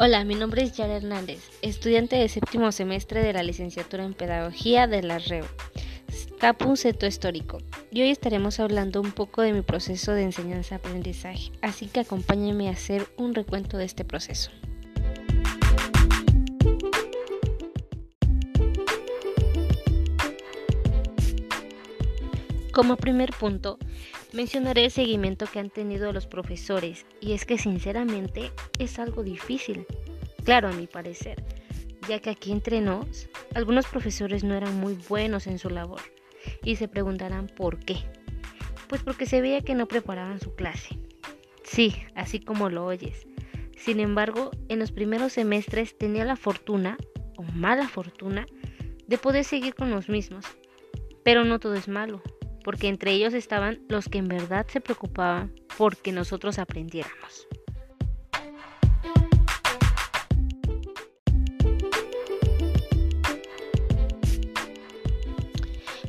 Hola, mi nombre es Yara Hernández, estudiante de séptimo semestre de la licenciatura en Pedagogía de la REU, Capun Seto Histórico. Y hoy estaremos hablando un poco de mi proceso de enseñanza-aprendizaje, así que acompáñenme a hacer un recuento de este proceso. Como primer punto, mencionaré el seguimiento que han tenido los profesores y es que sinceramente es algo difícil, claro a mi parecer, ya que aquí entre nos, algunos profesores no eran muy buenos en su labor y se preguntarán por qué. Pues porque se veía que no preparaban su clase. Sí, así como lo oyes. Sin embargo, en los primeros semestres tenía la fortuna, o mala fortuna, de poder seguir con los mismos. Pero no todo es malo porque entre ellos estaban los que en verdad se preocupaban porque nosotros aprendiéramos.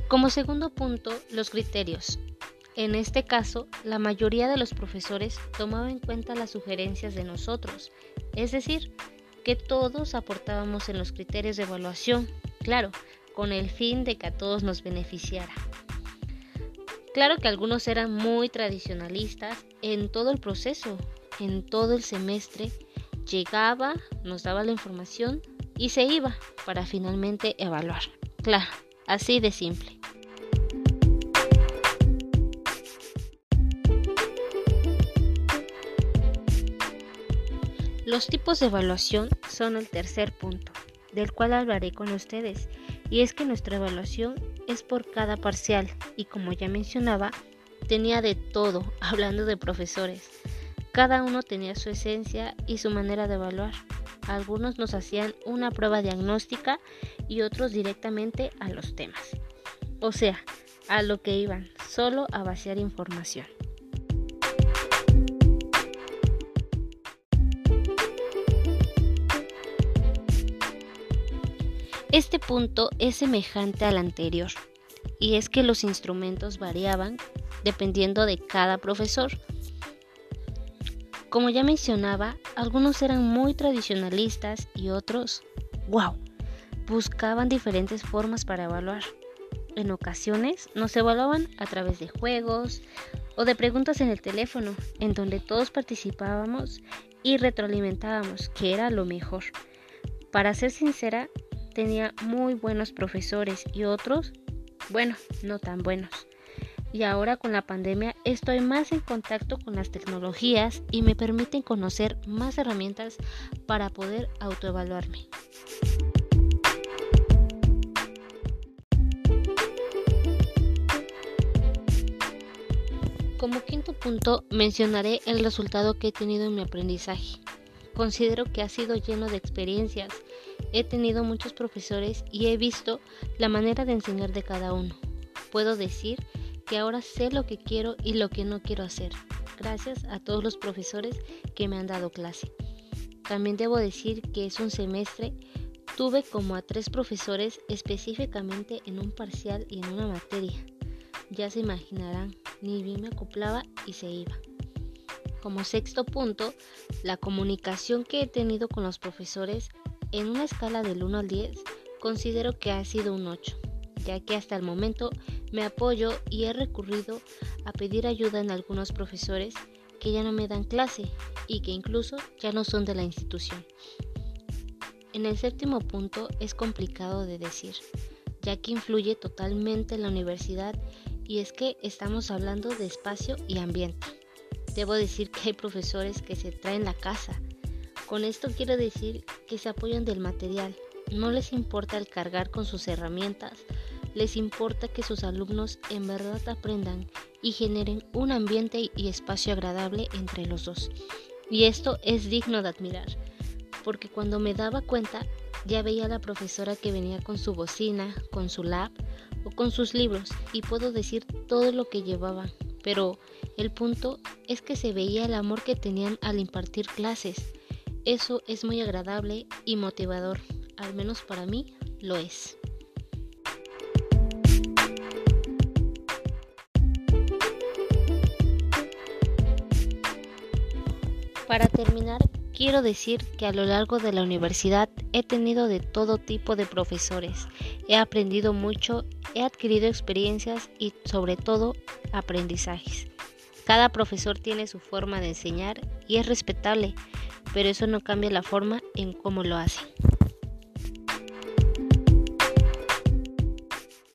Como segundo punto, los criterios. En este caso, la mayoría de los profesores tomaba en cuenta las sugerencias de nosotros, es decir, que todos aportábamos en los criterios de evaluación, claro, con el fin de que a todos nos beneficiara. Claro que algunos eran muy tradicionalistas en todo el proceso, en todo el semestre. Llegaba, nos daba la información y se iba para finalmente evaluar. Claro, así de simple. Los tipos de evaluación son el tercer punto, del cual hablaré con ustedes, y es que nuestra evaluación es por cada parcial y como ya mencionaba, tenía de todo, hablando de profesores. Cada uno tenía su esencia y su manera de evaluar. Algunos nos hacían una prueba diagnóstica y otros directamente a los temas. O sea, a lo que iban, solo a vaciar información. Este punto es semejante al anterior, y es que los instrumentos variaban dependiendo de cada profesor. Como ya mencionaba, algunos eran muy tradicionalistas y otros, wow, buscaban diferentes formas para evaluar. En ocasiones nos evaluaban a través de juegos o de preguntas en el teléfono, en donde todos participábamos y retroalimentábamos, que era lo mejor. Para ser sincera, tenía muy buenos profesores y otros, bueno, no tan buenos. Y ahora con la pandemia estoy más en contacto con las tecnologías y me permiten conocer más herramientas para poder autoevaluarme. Como quinto punto mencionaré el resultado que he tenido en mi aprendizaje. Considero que ha sido lleno de experiencias He tenido muchos profesores y he visto la manera de enseñar de cada uno. Puedo decir que ahora sé lo que quiero y lo que no quiero hacer, gracias a todos los profesores que me han dado clase. También debo decir que es un semestre tuve como a tres profesores específicamente en un parcial y en una materia. Ya se imaginarán, ni bien me acoplaba y se iba. Como sexto punto, la comunicación que he tenido con los profesores en una escala del 1 al 10, considero que ha sido un 8, ya que hasta el momento me apoyo y he recurrido a pedir ayuda en algunos profesores que ya no me dan clase y que incluso ya no son de la institución. En el séptimo punto es complicado de decir, ya que influye totalmente en la universidad y es que estamos hablando de espacio y ambiente. Debo decir que hay profesores que se traen la casa con esto quiero decir que se apoyan del material, no les importa el cargar con sus herramientas, les importa que sus alumnos en verdad aprendan y generen un ambiente y espacio agradable entre los dos. Y esto es digno de admirar, porque cuando me daba cuenta ya veía a la profesora que venía con su bocina, con su lab o con sus libros y puedo decir todo lo que llevaban, pero el punto es que se veía el amor que tenían al impartir clases eso es muy agradable y motivador, al menos para mí lo es. Para terminar, Quiero decir que a lo largo de la universidad he tenido de todo tipo de profesores, he aprendido mucho, he adquirido experiencias y sobre todo aprendizajes. Cada profesor tiene su forma de enseñar y es respetable, pero eso no cambia la forma en cómo lo hace.